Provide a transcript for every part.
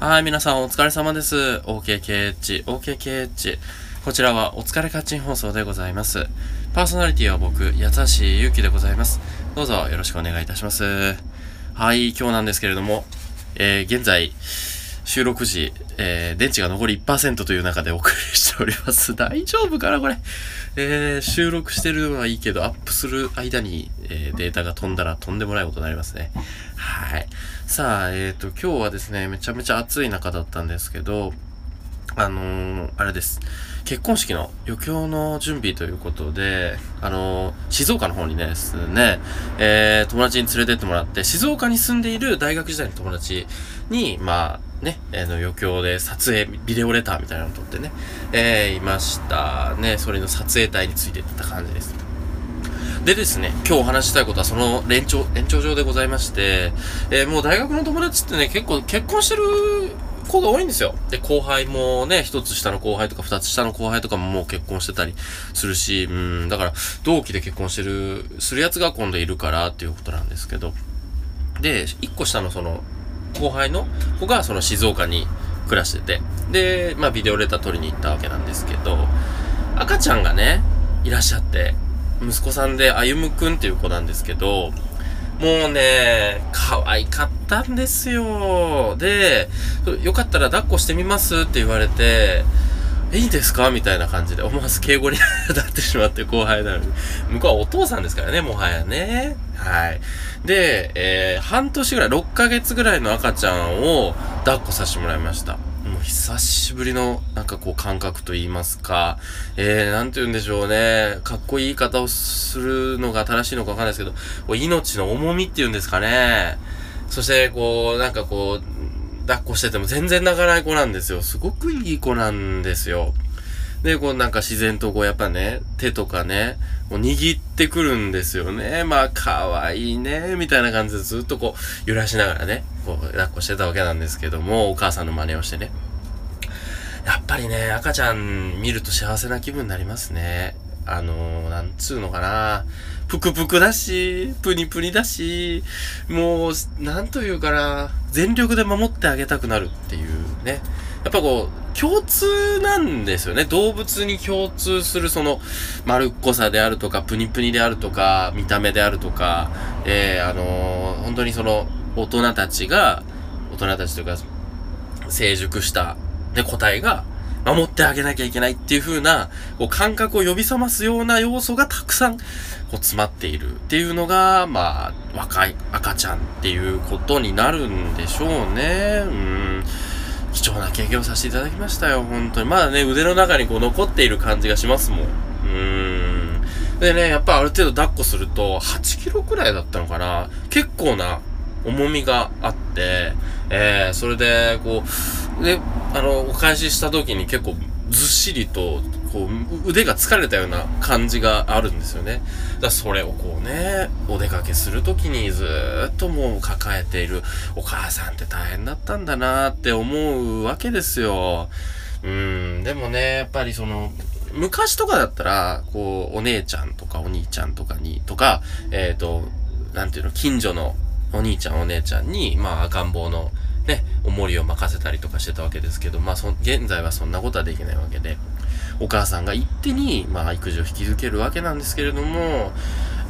はい、皆さんお疲れ様です。OKKH、OKKH。こちらはお疲れカッチン放送でございます。パーソナリティは僕、八橋ゆうきでございます。どうぞよろしくお願いいたします。はい、今日なんですけれども、えー、現在、収録時、えー、電池が残り1%という中でお送りしております。大丈夫かなこれ。えー、収録してるのはいいけど、アップする間に、えー、データが飛んだらとんでもないことになりますね。はい。さあ、えっ、ー、と、今日はですね、めちゃめちゃ暑い中だったんですけど、あのー、あれです。結婚式の余興の準備ということで、あのー、静岡の方にねですね、えー、友達に連れてってもらって、静岡に住んでいる大学時代の友達に、まあ、ね、えー、の余興で撮影、ビデオレターみたいなのを撮ってね、えー、いましたね。それの撮影隊についてった感じです。でですね、今日お話したいことはその延長、延長上でございまして、えー、もう大学の友達ってね、結構結婚してる子が多いんですよ。で、後輩もね、一つ下の後輩とか二つ下の後輩とかももう結婚してたりするし、うん、だから同期で結婚してる、するやつが今度いるからっていうことなんですけど、で、一個下のその、後輩の子がその静岡に暮らしてて、で、まあビデオレター撮りに行ったわけなんですけど、赤ちゃんがね、いらっしゃって、息子さんで歩夢くんっていう子なんですけど、もうね、可愛かったんですよ。で、よかったら抱っこしてみますって言われて、いいですかみたいな感じで思わず敬語になってしまって後輩なのに。向こうはお父さんですからね、もはやね。はい。で、えー、半年ぐらい、6ヶ月ぐらいの赤ちゃんを抱っこさせてもらいました。もう久しぶりの、なんかこう感覚と言いますか、えー、なんて言うんでしょうね。かっこいい言い方をするのが正しいのかわかんないですけど、命の重みっていうんですかね。そして、こう、なんかこう、抱っこしてても全然泣かない子なんですよ。すごくいい子なんですよ。で、こうなんか自然とこうやっぱね、手とかね、もう握ってくるんですよね。まあ、可愛いね、みたいな感じでずっとこう揺らしながらね、こう抱っこしてたわけなんですけども、お母さんの真似をしてね。やっぱりね、赤ちゃん見ると幸せな気分になりますね。あのー、なんつうのかな。ぷくぷくだし、ぷにぷにだし、もう、なんというかな、全力で守ってあげたくなるっていうね。やっぱこう、共通なんですよね。動物に共通するその、丸っこさであるとか、ぷにぷにであるとか、見た目であるとか、えー、あのー、本当にその、大人たちが、大人たちというか、成熟した、ね、個体が、守ってあげなきゃいけないっていう風な、こう感覚を呼び覚ますような要素がたくさん、こう詰まっているっていうのが、まあ、若い赤ちゃんっていうことになるんでしょうね。うん。貴重な経験をさせていただきましたよ、本当に。まだね、腕の中にこう残っている感じがしますもん。うん。でね、やっぱある程度抱っこすると、8キロくらいだったのかな結構な重みがあって、えー、それで、こう、で、あの、お返しした時に結構ずっしりと、こう、腕が疲れたような感じがあるんですよね。だそれをこうね、お出かけする時にずっともう抱えているお母さんって大変だったんだなって思うわけですよ。うん、でもね、やっぱりその、昔とかだったら、こう、お姉ちゃんとかお兄ちゃんとかに、とか、えっ、ー、と、なんていうの、近所のお兄ちゃんお姉ちゃんに、まあ赤ん坊のね、重りを任せたりとかしてたわけですけど、まあそ、現在はそんなことはできないわけで、お母さんが一手に、まあ育児を引き受けるわけなんですけれども、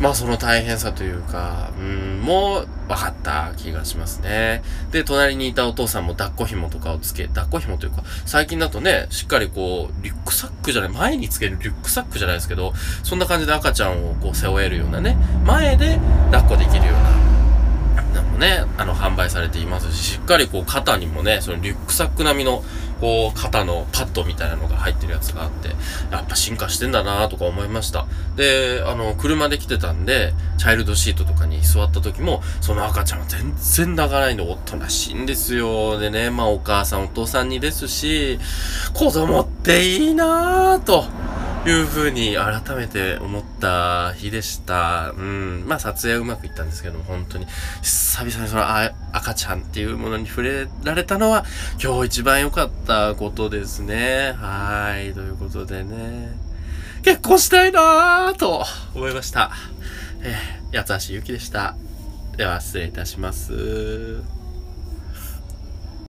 まあその大変さというか、うん、もう分かった気がしますね。で、隣にいたお父さんも抱っこ紐とかをつけ、抱っこ紐というか、最近だとね、しっかりこう、リュックサックじゃない、前につけるリュックサックじゃないですけど、そんな感じで赤ちゃんをこう背負えるようなね、前で抱っこできるような、もね、あの、販売されていますし、しっかりこう、肩にもね、そのリュックサック並みの、こう、肩のパッドみたいなのが入ってるやつがあって、やっぱ進化してんだなとか思いました。で、あの、車で来てたんで、チャイルドシートとかに座った時も、その赤ちゃんは全然泣かないの、おとなしいんですよ。でね、まあ、お母さん、お父さんにですし、子供っていいなぁと。いう風に改めて思った日でした。うん。まあ撮影はうまくいったんですけども、本当に、久々にそのあ赤ちゃんっていうものに触れられたのは、今日一番良かったことですね。はい。ということでね、結婚したいなぁと思いました。えー、八橋ゆきでした。では失礼いたします。